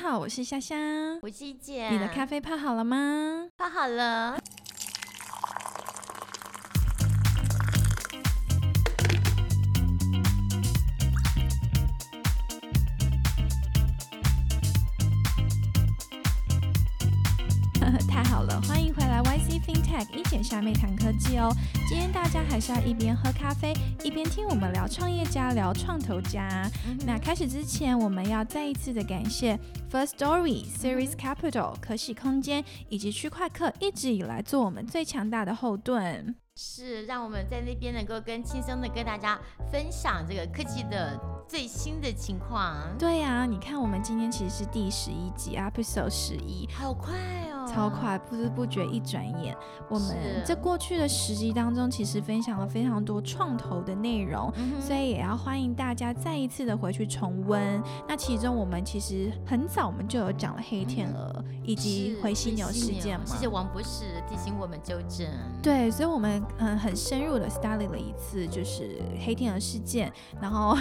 好，我是香香。我是一姐，你的咖啡泡好了吗？泡好了。太好了，欢迎回来 YC FinTech 一姐下妹谈哦。今天大家还是要一边喝咖啡，一边听我们聊创业家、聊创投家。那开始之前，我们要再一次的感谢 First Story、Series Capital、可喜空间以及区块客一直以来做我们最强大的后盾。是，让我们在那边能够更轻松的跟大家分享这个科技的最新的情况。对呀，你看我们今天其实是第十一集，Episode 十一，好快哦，超快，不知不觉一转眼，我们这过去的十集当中，其实分享了非常多创投的内容，所以也要欢迎大家再一次的回去重温。那其中我们其实很早我们就有讲了黑天鹅以及回犀牛事件嘛，谢谢王博士提醒我们纠正。对，所以我们。嗯，很深入的 study 了一次，就是黑天鹅事件，然后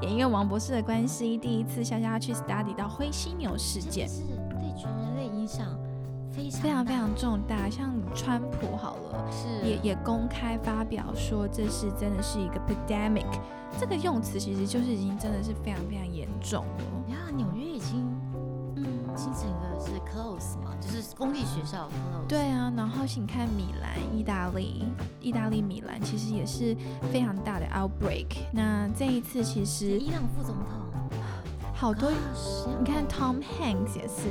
也因为王博士的关系，第一次夏夏去 study 到灰犀牛事件，是对全人类影响非常非常非常重大。像川普好了，是也也公开发表说这是真的是一个 pandemic，这个用词其实就是已经真的是非常非常严重了。呀，纽约已经嗯，新整个是 close 嘛。就是公立学校 close，对啊，然后你看米兰，意大利，意大利米兰其实也是非常大的 outbreak。那这一次其实伊朗副总统 好多，你看 Tom Hanks 也是，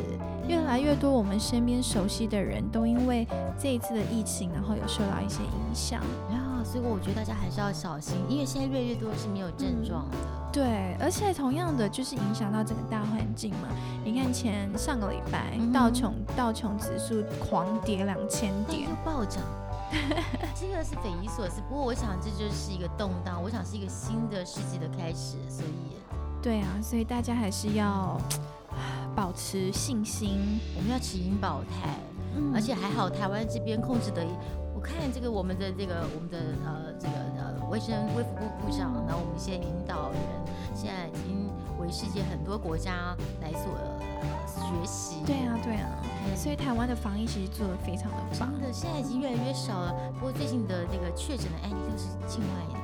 越来越多我们身边熟悉的人都因为这一次的疫情，然后有受到一些影响。啊所以我觉得大家还是要小心，因为现在越来越多是没有症状的。对，而且同样的就是影响到整个大环境嘛。你看前上个礼拜道琼道琼指数狂跌两千点，又暴涨，这个是匪夷所思。不过我想这就是一个动荡，我想是一个新的世纪的开始。所以，对啊，所以大家还是要保持信心，我们要持盈保泰。而且还好，台湾这边控制的。看这个我们的这个我们的呃这个呃卫生卫福部部长，然后我们一些领导人，现在已经为世界很多国家来所学习。对啊对啊，所以台湾的防疫其实做的非常的棒。真的，现在已经越来越少了。不过最近的那个确诊的案例都是境外的引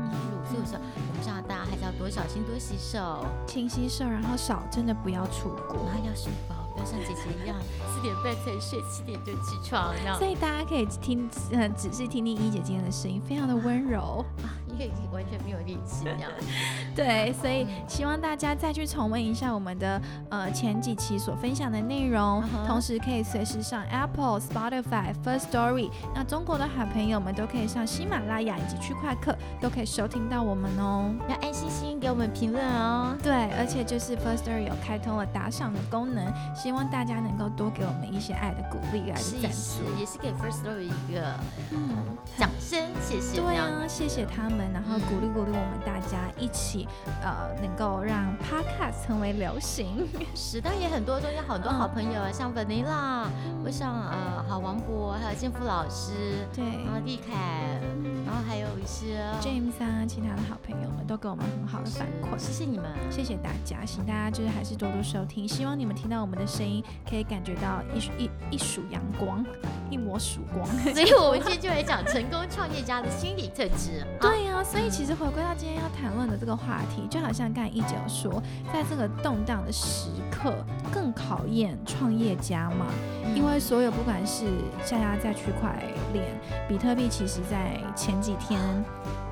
入，所以我想我们希望大家还是要多小心，多洗手，勤洗手，然后少真的不要出国，然后要睡饱。不要像姐姐一样，四点半才睡，七点就起床。所以大家可以听，呃，仔细听听一姐今天的声音，非常的温柔啊，因为完全没有力气这样。对，所以希望大家再去重温一下我们的呃前几期所分享的内容，同时可以随时上 Apple、Spotify、First Story。那中国的好朋友们都可以上喜马拉雅以及区块客，都可以收听到我们哦。要爱心心给我们评论哦。对，而且就是 First Story 有开通了打赏的功能。希望大家能够多给我们一些爱的鼓励来赞助，也是给 First Story 一个嗯掌声，谢谢。对啊，谢谢他们，然后鼓励鼓励我们大家一起呃能够让 Podcast 成为流行。时代也很多，中间好多好朋友啊，像 Vanilla，我想呃好王博，还有建福老师，对，然后立凯，然后还有一些 James 啊，其他的好朋友们都给我们很好的反馈，谢谢你们，谢谢大家，请大家就是还是多多收听，希望你们听到我们的。声音可以感觉到一一一束阳光，一抹曙光。所以我们今天就来讲成功创业家的心理特质。对呀，所以其实回归到今天要谈论的这个话题，就好像刚才一九说，在这个动荡的时刻，更考验创业家嘛。因为所有不管是下压在区块链，比特币其实在前几天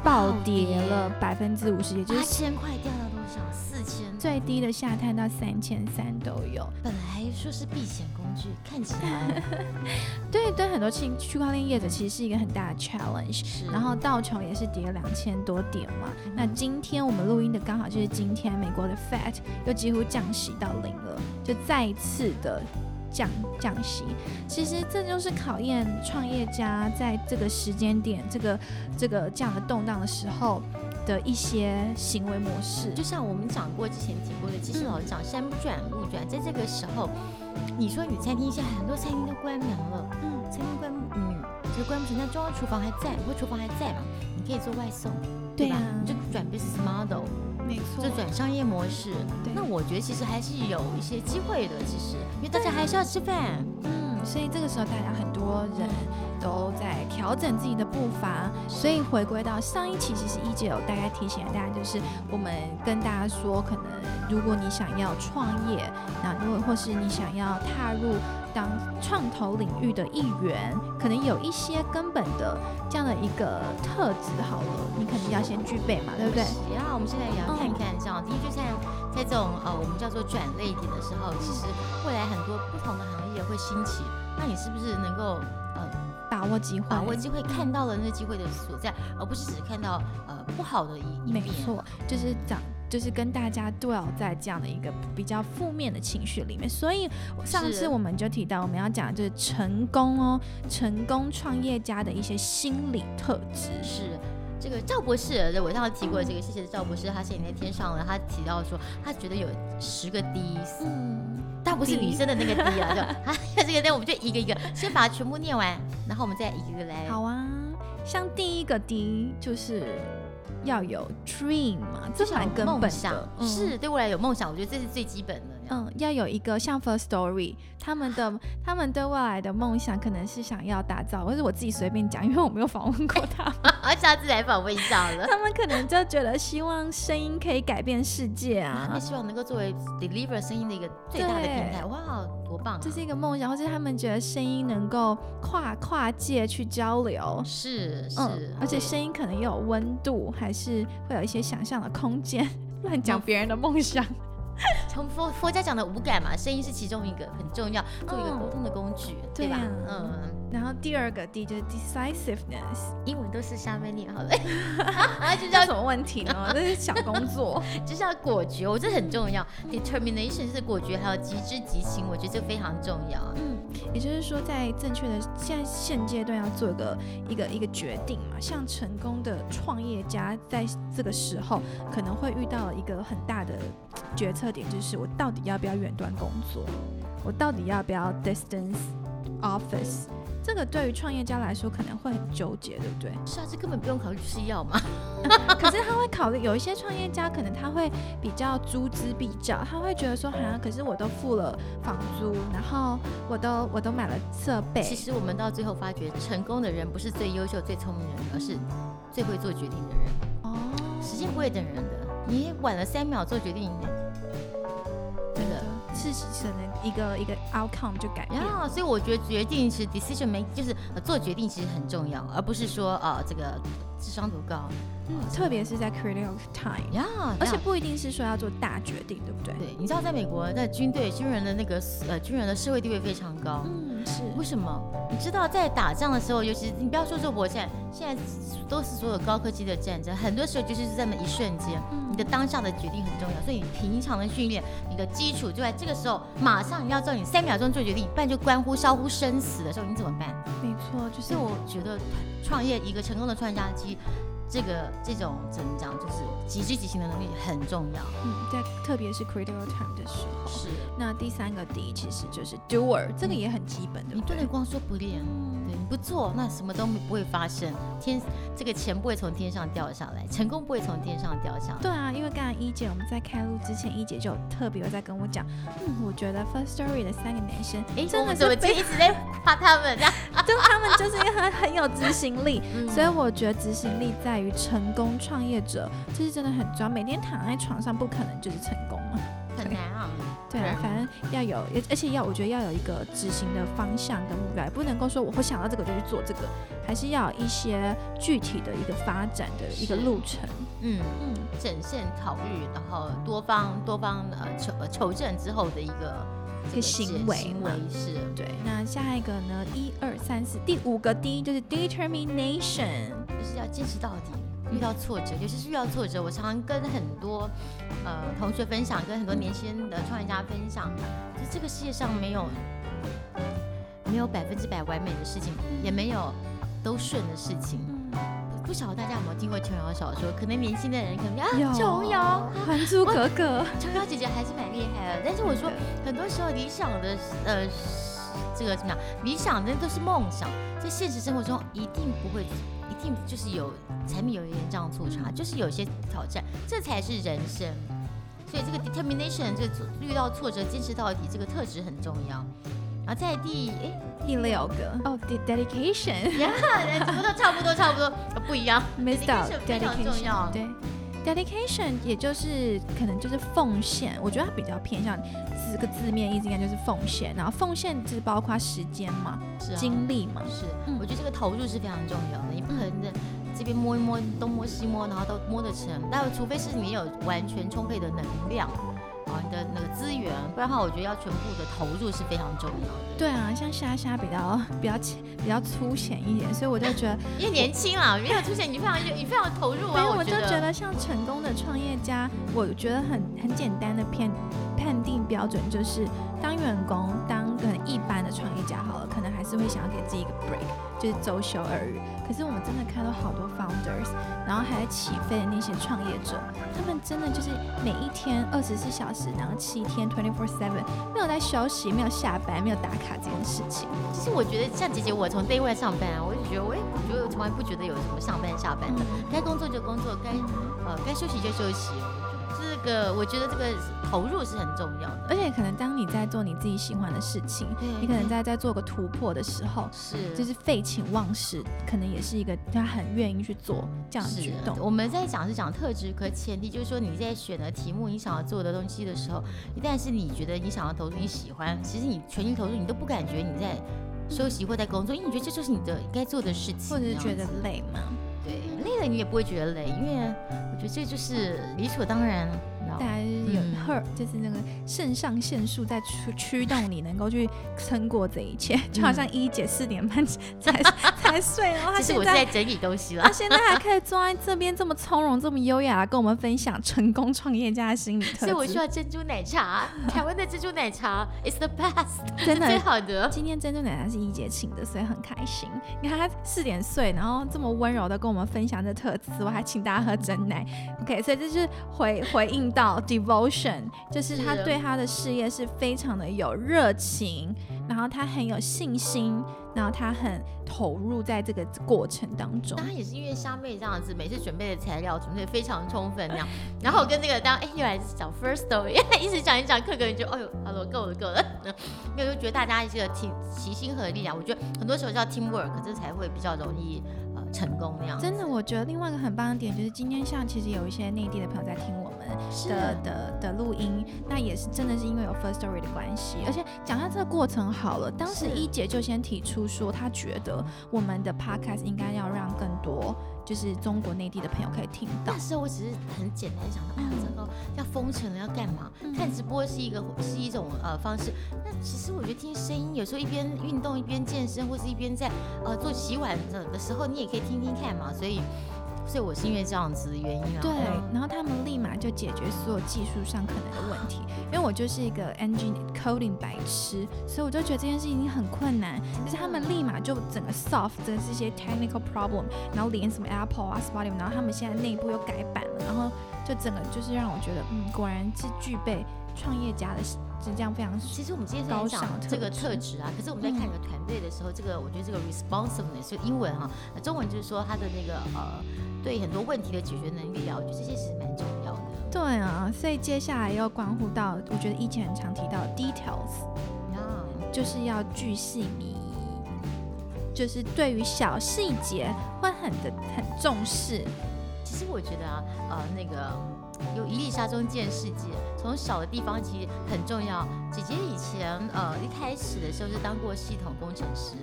暴跌了百分之五十，也就是八千块掉了。最低的下探到三千三都有，本来说是避险工具，看起来，对对，很多区区块链业者其实是一个很大的 challenge。然后道琼也是跌了两千多点嘛。那今天我们录音的刚好就是今天，美国的 Fed 又几乎降息到零了，就再一次的降降息。其实这就是考验创业家在这个时间点，这个这个这样的动荡的时候。的一些行为模式，就像我们讲过之前提过的，其实老是讲山不转路转，在这个时候，你说你餐厅现在很多餐厅都关门了，嗯，餐厅关，嗯，就关不成，那中央厨房还在，或厨房还在嘛，你可以做外送，对吧，你就转 business model，没错，就转商业模式。那我觉得其实还是有一些机会的，其实因为大家还是要吃饭。嗯，所以这个时候大家很多人都在调整自己的步伐，所以回归到上一期，其实一姐有大概提醒大家，就是我们跟大家说，可能如果你想要创业，那如果或是你想要踏入当创投领域的一员，可能有一些根本的这样的一个特质，好了，你肯定要先具备嘛，对不对？然后我们现在也要看看这样，的确在在这种呃我们叫做转类点的时候，其实未来很多不同的行业会兴起，那你是不是能够呃把握机会，把握机会，看到了那机会的所在，而不是只看到呃不好的一一没面。错，就是讲。就是跟大家 dwell 在这样的一个比较负面的情绪里面，所以上次我们就提到我们要讲的就是成功哦，成功创业家的一些心理特质。是这个赵博士，我上次提过这个，谢谢赵博士，他现在在天上了。他提到说，他觉得有十个 D，嗯，但不是女生的那个 D 啊，就 啊这个那我们就一个一个先把它全部念完，然后我们再一个一个来。好啊，像第一个 D 就是要有 dream 嘛，这至少有蛮根本梦想的，，嗯是对未来有梦想，我觉得这是最基本的。嗯，要有一个像 First Story，他们的 他们对未来的梦想可能是想要打造，或是我自己随便讲，因为我没有访问过他们，而下次来访问一下了。他们可能就觉得希望声音可以改变世界啊，希望能够作为 deliver 声音的一个最大的平台，哇，多棒、啊！这是一个梦想，或是他们觉得声音能够跨跨界去交流。是是、嗯，而且声音可能也有温度，还是会有一些想象的空间。乱讲别人的梦想，从佛佛家讲的五感嘛，声音是其中一个很重要，做一个嗯沟通的工具，对吧？对啊嗯，然后第二个 D 就是 decisiveness，英文都是下面念好了，啊，就这叫有什么问题呢？这是小工作。就是要果决，我觉得很重要。Determination 是果决，还有极之极情，我觉得这非常重要。嗯，也就是说，在正确的现在现阶段要做一个一个一个决定嘛。像成功的创业家，在这个时候可能会遇到一个很大的决策点，就是我到底要不要远端工作，我到底要不要 distance office。这个对于创业家来说可能会很纠结，对不对？是啊，这根本不用考虑，就是要嘛。可是他会考虑，有一些创业家可能他会比较锱铢必较，他会觉得说，好像可是我都付了房租，然后我都我都买了设备，其实我们到最后发觉，成功的人不是最优秀、最聪明的人，而是最会做决定的人。哦，时间不会等人的，你晚了三秒做决定，真的事情可能一个一个 outcome 就改变了。所以我觉得决定是 decision make，就是、做决定其实很重要，而不是说呃这个智商多高嗯，特别是在 critical time，呀，而且不一定是说要做大决定，对不对？对，你知道在美国在军队军人的那个呃军人的社会地位非常高。嗯，是为什么？你知道在打仗的时候，尤其你不要说做火箭，现在都是所有高科技的战争，很多时候就是这么一瞬间，你的当下的决定很重要。所以你平常的训练，你的基础就在这个时候，马上你要知道你三秒钟做决定，不然就关乎烧乎生死的时候，你怎么办？没错，就是我觉得创业一个成功的创业家，其实这个这种怎么讲，就是极致执行的能力很重要。嗯，在特别是 critical time 的时候。是，那第三个 D 其实就是 doer，这个也很基本，的。你不能？光说不练。你不做，那什么都不会发生。天，这个钱不会从天上掉下来，成功不会从天上掉下来。对啊，因为刚才一姐我们在开录之前，一姐就有特别有在跟我讲，嗯，我觉得 First Story 的三个男生，哎，真的怎么一直在夸他们？就他们就是因为很很有执行力，嗯所以我觉得执行力在于成功创业者，这是真的很重要。每天躺在床上不可能就是成功嘛。很难啊。对啊，反正要有，而且要我觉得要有一个执行的方向跟目标，不能够说我会想到这个就去做这个，还是要有一些具体的一个发展的一个路程。嗯，嗯，审慎考虑，然后多方多方呃求呃求证之后的一个一个行为行为是。对。那下一个呢？一二三四，第五个 D 就是 determination。就是要坚持到底。遇到挫折，尤其是遇到挫折，我常常跟很多呃同学分享，跟很多年轻的创业家分享，就这个世界上没有没有百分之百完美的事情，也没有都顺的事情。嗯，不晓得大家有没有听过琼瑶小说？可能年轻的人可能啊，有琼瑶，《还珠格格》琼瑶姐姐还是蛮厉害的。但是我说，很多时候理想的呃这个怎么样？理想的都是梦想，在现实生活中一定不会，一 team 就是有柴米油盐酱醋茶，就是有些挑战，这才是人生。所以这个 determination 这个遇到挫折坚持到底这个特质很重要。然后在第哎第六个哦，dedication，呀，怎么都差不多差不多，不一样，dedication 非常重要，对。Dedication 也就是可能就是奉献，我觉得它比较偏向这个字面意思应该就是奉献，然后奉献就是包括时间嘛，是精力嘛，是。我觉得这个投入是非常重要的，你不可能的这边摸一摸东摸西摸，然后都摸得成，但除非是你有完全充沛的能量。你的那个资源，不然的话，我觉得要全部的投入是非常重要的。对啊，像虾虾比较比较浅比较粗浅一点，所以我就觉得 因为年轻啊，比较粗浅，你非常你非常投入啊。所以我就觉得像成功的创业家，我觉得很很简单的判判定标准就是当员工当个一般的创业家好了，可能还是会想要给自己一个 break，就是周休二日。可是我们真的看到好多 founders，然后还在起飞的那些创业者，他们真的就是每一天二十四小时，然后七天 twenty four seven 没有在休息，没有下班，没有打卡这件事情。其实我觉得像姐姐，我从 day 上班啊，我就觉得我也我觉得我从来不觉得有什么上班下班的，该工作就工作，该呃该休息就休息。这个我觉得这个投入是很重要的，而且可能当你在做你自己喜欢的事情，你可能在在做个突破的时候，是。就是废寝忘食，可能也是一个他很愿意去做这样的举动。我们在讲是讲特质，可前提就是说你在选择题目，你想要做的东西的时候，一旦是你觉得你想要投入，你喜欢，其实你全心投入，你都不感觉你在休息或在工作，因为你觉得这就是你的该做的事情，或者是觉得累吗？对，累你也不会觉得累，因为我觉得这就是理所当然。大家有 her，就是那个肾上腺素在驱驱动你能够去撑过这一切，就好像一姐四点半才 才睡，然后她现在在整理东西了，她现在还可以坐在这边这么从容、这么优雅，跟我们分享成功创业家的心理特。所以我需要珍珠奶茶，台湾的珍珠奶茶 is the best，真的最好的。今天珍珠奶茶是一姐请的，所以很开心。你看她四点睡，然后这么温柔的跟我们分享这特质，我还请大家喝真奶。OK，所以这是回回应到。Devotion 就是他对他的事业是非常的有热情，然后他很有信心，然后他很投入在这个过程当中。当然也是因为虾妹这样子，每次准备的材料准备非常充分那样。然后我跟那个当哎又来讲 first story，一直讲一讲，客客人就哎呦，hello 够了够了，没有就觉得大家这个齐齐心合力啊，我觉得很多时候叫 teamwork，这才会比较容易。成功那样，真的，我觉得另外一个很棒的点就是今天像其实有一些内地的朋友在听的的的录音，那也是真的是因为有 first story 的关系，而且讲下这个过程好了，当时一姐就先提出说，她觉得我们的 podcast 应该要让更多。就是中国内地的朋友可以听到。那时候我只是很简单想到，哎呀，这个要封城了，要干嘛？看直播是一个是一种呃方式。那其实我觉得听声音，有时候一边运动一边健身，或是一边在呃做洗碗的的时候，你也可以听听看嘛。所以。所以我是因为这样子的原因啊，对，然后他们立马就解决所有技术上可能的问题，因为我就是一个 engine coding 白痴，所以我就觉得这件事情很困难，就是他们立马就整个 solve 这些 technical problem，然后连什么 Apple 啊 Spotify，然后他们现在内部又改版了，然后就整个就是让我觉得，嗯，果然是具备创业家的。是这样非常。其实我们今天在讲这个特质啊，可是我们在看一个团队的时候，这个我觉得这个 responsiveness 就英文哈，中文就是说他的那个呃，对很多问题的解决能力啊，我觉得这些是蛮重要的。对啊，所以接下来要关乎到，我觉得以前很常提到 details，啊，就是要巨细靡遗，就是对于小细节会很的很重视。其实我觉得啊，呃，那个。有一粒沙中见世界，从小的地方其实很重要。姐姐以前呃一开始的时候是当过系统工程师，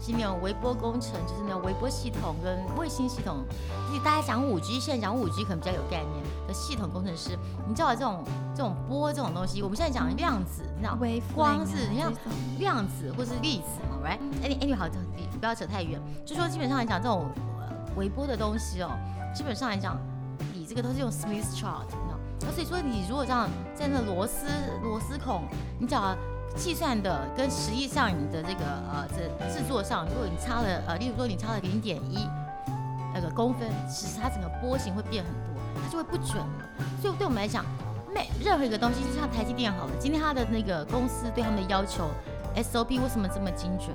是那种微波工程，就是那种微波系统跟卫星系统。因为大家讲五 G，现在讲五 G 可能比较有概念的系统工程师。你知道这种这种波这种东西，我们现在讲量子，你知道光是你像量子或是粒子嘛，right？哎你哎你好，不要扯太远，就说基本上来讲这种微波的东西哦，基本上来讲。你这个都是用 Smith chart，那所以说你如果这样在那螺丝螺丝孔，你只要计算的跟实际上你的这个呃这制作上，如果你差了呃，例如说你差了零点一那个公分，其实它整个波形会变很多，它就会不准了。所以对我们来讲，每任何一个东西，就像台积电好了，今天它的那个公司对他们的要求 SOP 为什么这么精准？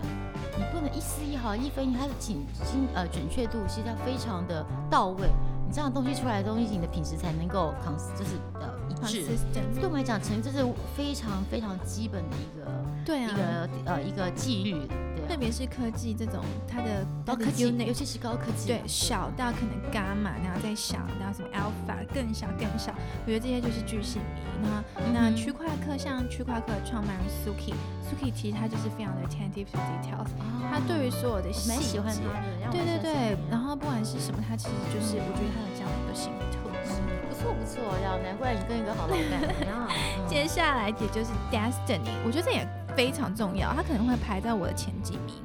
你不能一丝一毫、一分一，它的精精呃准确度其实要非常的到位。你这样东西出来的东西，你的品质才能够 cons 就是呃一致。对我们来讲，成这是非常非常基本的一个对啊一个呃一个纪律。特别是科技这种，它的高科技，尤其是高科技，对小到可能伽马，然后再小，然后什么 alpha 更小更小，我觉得这些就是巨细迷。那那区块客像区块客的创办人 Suki，Suki 其实他就是非常的 attentive to details，他对于所有的细节，对对对，然后不管是什么，他其实就是我觉得他有这样的一个心理特质，不错不错，要难怪你跟一个好老板。接下来也就是 Destiny，我觉得这也。非常重要，他可能会排在我的前几名。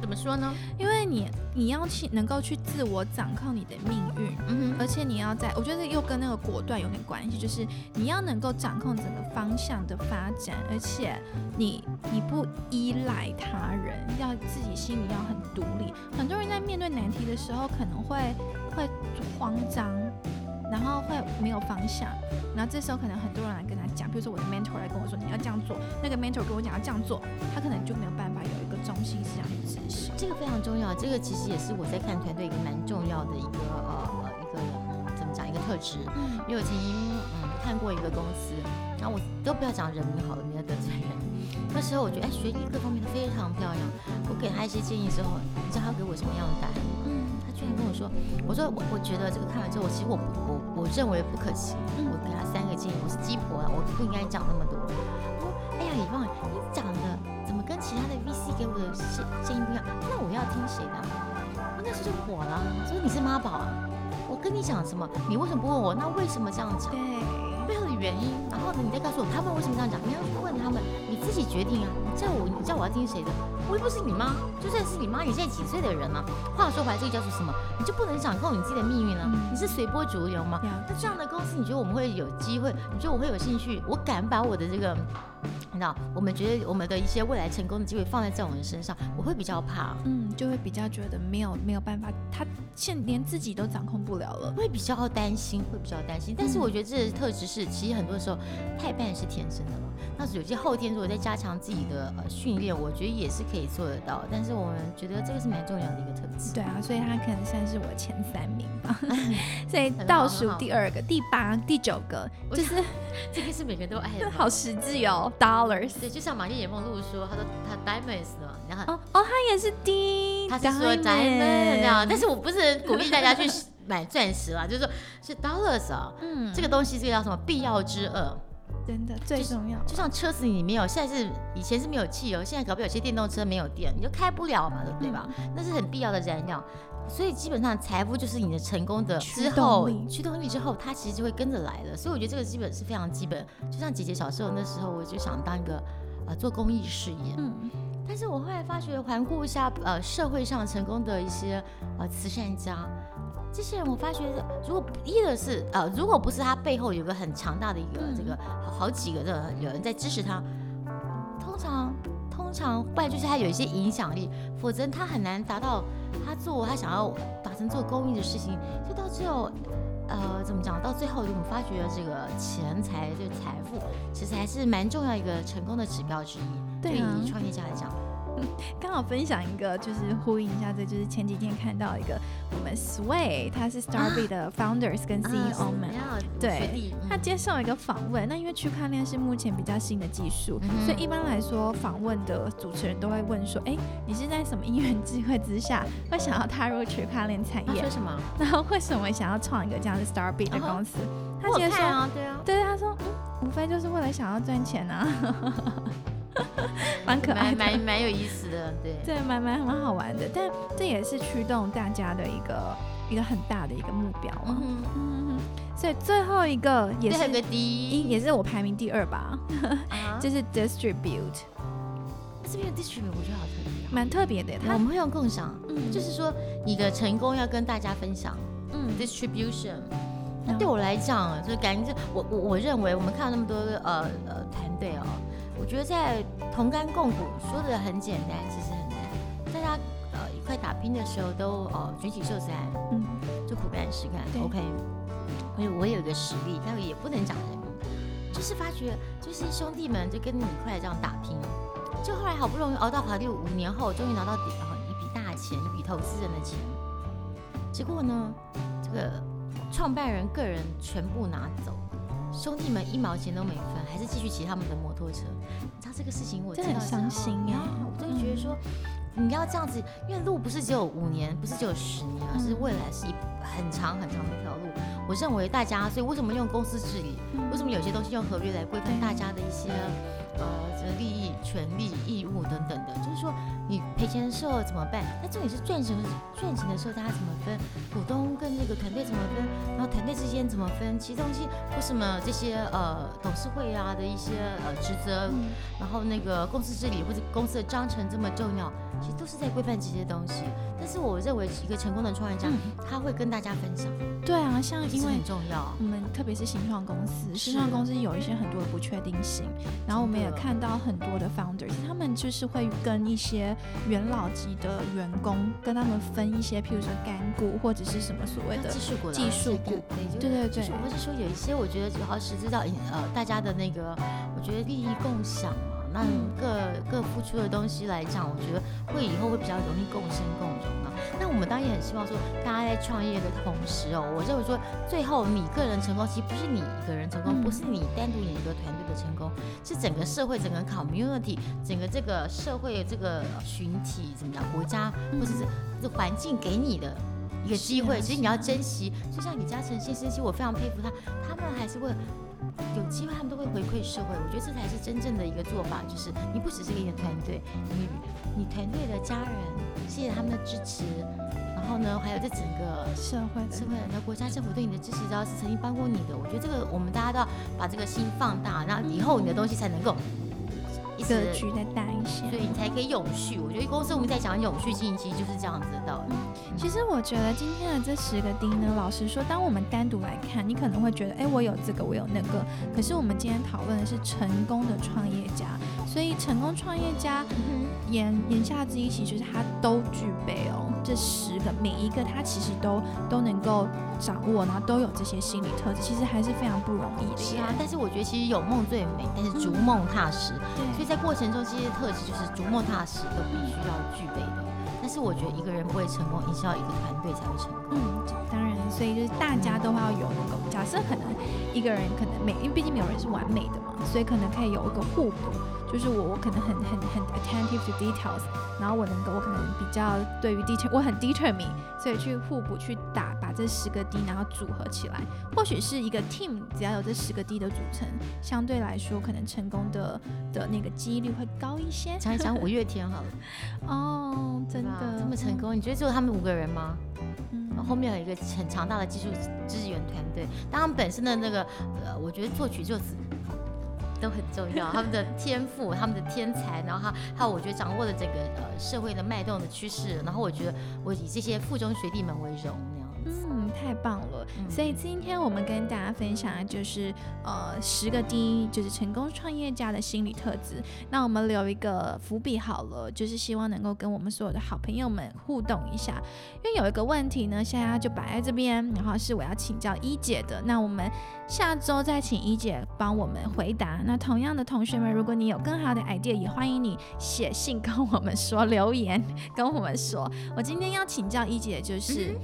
怎么说呢？因为你你要去能够去自我掌控你的命运，嗯，而且你要在，我觉得又跟那个果断有点关系，就是你要能够掌控整个方向的发展，而且你你不依赖他人，要自己心里要很独立。很多人在面对难题的时候，可能会会慌张。然后会没有方向，然后这时候可能很多人来跟他讲，比如说我的 mentor 来跟我说你要这样做，那个 mentor 跟我讲要这样做，他可能就没有办法有一个中心思想去执行。这个非常重要，这个其实也是我在看团队一个蛮重要的一个呃一个怎么讲一个特质。嗯。因为我曾经嗯看过一个公司，然后我都不要讲人名好了，免得得罪人。那时候我觉得哎学历各方面都非常漂亮，我给他一些建议之后，你知道他给我什么样的答案他？居然跟我说，我说我我觉得这个看完之后，我其实我我我认为不可行。嗯我给他三个建议，我是鸡婆啊，我不应该讲那么多。我说，哎呀，李芳，你讲的怎么跟其他的 VC 给我的建建议不一样？那我要听谁的？我那时候就火了，说你是妈宝啊！我跟你讲什么？你为什么不问我？那为什么这样讲？对，背后的原因。然后呢，你再告诉我他们为什么这样讲？你要去问他们，你自己决定啊！你叫我，你叫我要听谁的？我又不是你妈，就算是你妈，你现在几岁的人了？话说回来，这个叫做什么？你就不能掌控你自己的命运了？你是随波逐流吗？那这样的公司，你觉得我们会有机会？你觉得我会有兴趣？我敢把我的这个，你知道，我们觉得我们的一些未来成功的机会放在在我们身上，我会比较怕，嗯，就会比较觉得没有没有办法，他现连自己都掌控不了了，会比较担心，会比较担心。但是我觉得这特质是，其实很多时候太半是天生的了。那有些后天如果再加强自己的呃训练，我觉得也是可以做得到。但是我们觉得这个是蛮重要的一个特质。对啊，所以他可能算是我前三名吧。所以倒数第二个、第八、第九个，就是 这个是每个人都爱的。好实际哦，dollars。对，就像玛丽莲梦露说，她说她 diamonds 嘛，然后哦哦，他也是 D，他是说 diamond 啊。但是我不是鼓励大家去买钻石啦，就是说是 dollars 啊。嗯，这个东西这个叫什么必要之二。真的最重要，就像车子里没有，现在是以前是没有汽油，现在搞不好有些电动车没有电，你就开不了嘛，对吧？那是很必要的燃料，所以基本上财富就是你的成功的之后驱动力之后，它其实就会跟着来的。所以我觉得这个基本是非常基本。就像姐姐小时候那时候，我就想当一个呃做公益事业，嗯，但是我后来发觉环顾一下呃社会上成功的一些呃慈善家。这些人，我发觉，如果一的是呃，如果不是他背后有个很强大的一个这个好几个的有人在支持他，通常通常不然就是他有一些影响力，否则他很难达到他做他想要达成做公益的事情，就到最后呃怎么讲？到最后我们发觉这个钱财这个财富其实还是蛮重要一个成功的指标之一，对于创业家来讲。刚好分享一个，就是呼应一下，这就是前几天看到一个我们 Sway，他是 Starby 的 Founders 跟 CEO 们，对，他接受一个访问。那因为区块链是目前比较新的技术，所以一般来说访问的主持人都会问说，哎，你是在什么因缘机会之下会想要踏入区块链产业？说什么？然后为什么想要创一个这样的 Starby 的公司？他接受啊，对啊，对，他说，嗯无非就是为了想要赚钱啊。蛮可爱，蛮蛮有意思的，对，对，蛮蛮蛮好玩的，但这也是驱动大家的一个一个很大的一个目标嘛。嗯嗯所以最后一个也是个第一，也是我排名第二吧，就是 distribute。这边 distribute 我觉得好特别，蛮特别的。我们会用共享，嗯，就是说你的成功要跟大家分享，嗯，distribution。那对我来讲，就是感觉我我我认为我们看到那么多呃呃团队哦。我觉得在同甘共苦说的很简单，其实很难。大家呃一块打拼的时候，都呃举起袖子来，嗯，就苦干实干，OK。所以我有一个实力，但也不能讲人名，就是发觉，就是兄弟们就跟你一块这样打拼，就后来好不容易熬到法律五年后，终于拿到底一笔大钱，一笔投资人的钱。结果呢，这个创办人个人全部拿走，兄弟们一毛钱都没分，还是继续骑他们的摩托车。你知道这个事情，我真的很伤心呀！我就觉得说，你要这样子，因为路不是只有五年，不是只有十年，而是未来是一很长很长的一条路。我认为大家，所以为什么用公司治理？为什么有些东西用合约来规范大家的一些？呃，这利益、权利、义务等等的，就是说你赔钱的时候怎么办？那重点是赚钱赚钱的时候大家怎么分？股东跟这个团队怎么分？然后团队之间怎么分？其实东西为什么这些呃董事会啊的一些呃职责，然后那个公司治理或者公司的章程这么重要？其实都是在规范这些东西，但是我认为一个成功的创业家，他会跟大家分享。对啊，像因为很重要，我们特别是新创公司，新创公司有一些很多的不确定性，然后我们也看到很多的 founders，他们就是会跟一些元老级的员工，跟他们分一些，譬如说干股或者是什么所谓的技术股，技术股，对对对，或者说有一些，我觉得主要是知道呃大家的那个，我觉得利益共享嘛。那各各付出的东西来讲，我觉得会以后会比较容易共生共荣啊。那我们当然也很希望说，大家在创业的同时哦，我认为说，最后你个人成功，其实不是你一个人成功，不是你单独你一个团队的成功，是整个社会、整个 community、整个这个社会这个群体怎么讲，国家或者是这环境给你的一个机会，其实你要珍惜。就像李嘉诚先生，其实我非常佩服他，他们还是会。有机会，他们都会回馈社会。我觉得这才是真正的一个做法，就是你不只是给你的团队，你你团队的家人，谢谢他们的支持。然后呢，还有这整个社会、社会、那国家政府对你的支持，只要是曾经帮过你的，我觉得这个我们大家都要把这个心放大，然后以后你的东西才能够。格局再大一些，所以你才可以永续。我觉得公司我们在讲永续经营，其实就是这样子的道理。其实我觉得今天的这十个 D 呢，老实说，当我们单独来看，你可能会觉得，哎，我有这个，我有那个。可是我们今天讨论的是成功的创业家，所以成功创业家言言下之意，其实就是他都具备哦。这十个每一个他其实都都能够掌握，然后都有这些心理特质，其实还是非常不容易的。是啊，但是我觉得其实有梦最美，但是逐梦踏实。对，所以在过程中这些特质就是逐梦踏实都必须要具备的。但是我觉得一个人不会成功，一定要一个团队才会成功。嗯，当然，所以就是大家都要有那个假设，可能一个人可能每，因为毕竟没有人是完美的嘛，所以可能可以有一个互补。就是我，我可能很很很 attentive to details，然后我能够，我可能比较对于 detail，我很 determined，所以去互补去打，这十个 D 然后组合起来，或许是一个 team，只要有这十个 D 的组成，相对来说可能成功的的那个几率会高一些。讲一讲五月天好了。哦，真的这么成功？你觉得只有他们五个人吗？嗯，后面有一个很强大的技术支援团队，当然本身的那个，呃，我觉得作曲就是。都很重要，他们的 天赋，他们的天才，然后还还有我觉得掌握了这个呃社会的脉动的趋势，然后我觉得我以这些附中学弟们为荣。嗯，太棒了！所以今天我们跟大家分享的就是呃十个第一就是成功创业家的心理特质。那我们留一个伏笔好了，就是希望能够跟我们所有的好朋友们互动一下。因为有一个问题呢，现在就摆在这边，然后是我要请教一姐的。那我们下周再请一姐帮我们回答。那同样的同学们，如果你有更好的 idea，也欢迎你写信跟我们说，留言跟我们说。我今天要请教一姐就是。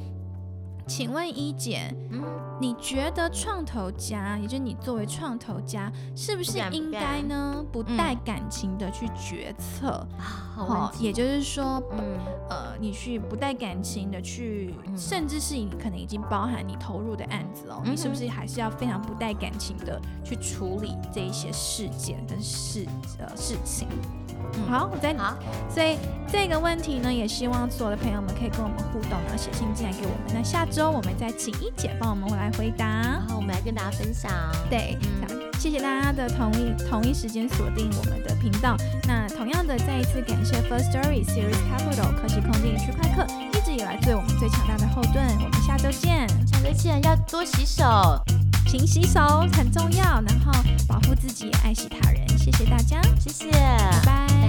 请问一姐，你觉得创投家，也就是你作为创投家，是不是应该呢不带感情的去决策？好，也就是说，嗯，呃，你去不带感情的去，甚至是你可能已经包含你投入的案子哦，你是不是还是要非常不带感情的去处理这一些事件跟事呃事情？好，我再好，所以这个问题呢，也希望所有的朋友们可以跟我们互动，然后写信进来给我们。那下周我们再请一姐帮我们来回答，然后我们来跟大家分享。对，谢谢大家的同意，同一时间锁定我们的频道。那同样的，再一次感谢 First Story Series Capital 科技空间区块客一直以来对我们最强大的后盾。我们下周见，下周见，要多洗手，勤洗手很重要，然后保护自己，爱惜他人。谢谢大家，谢谢，拜拜。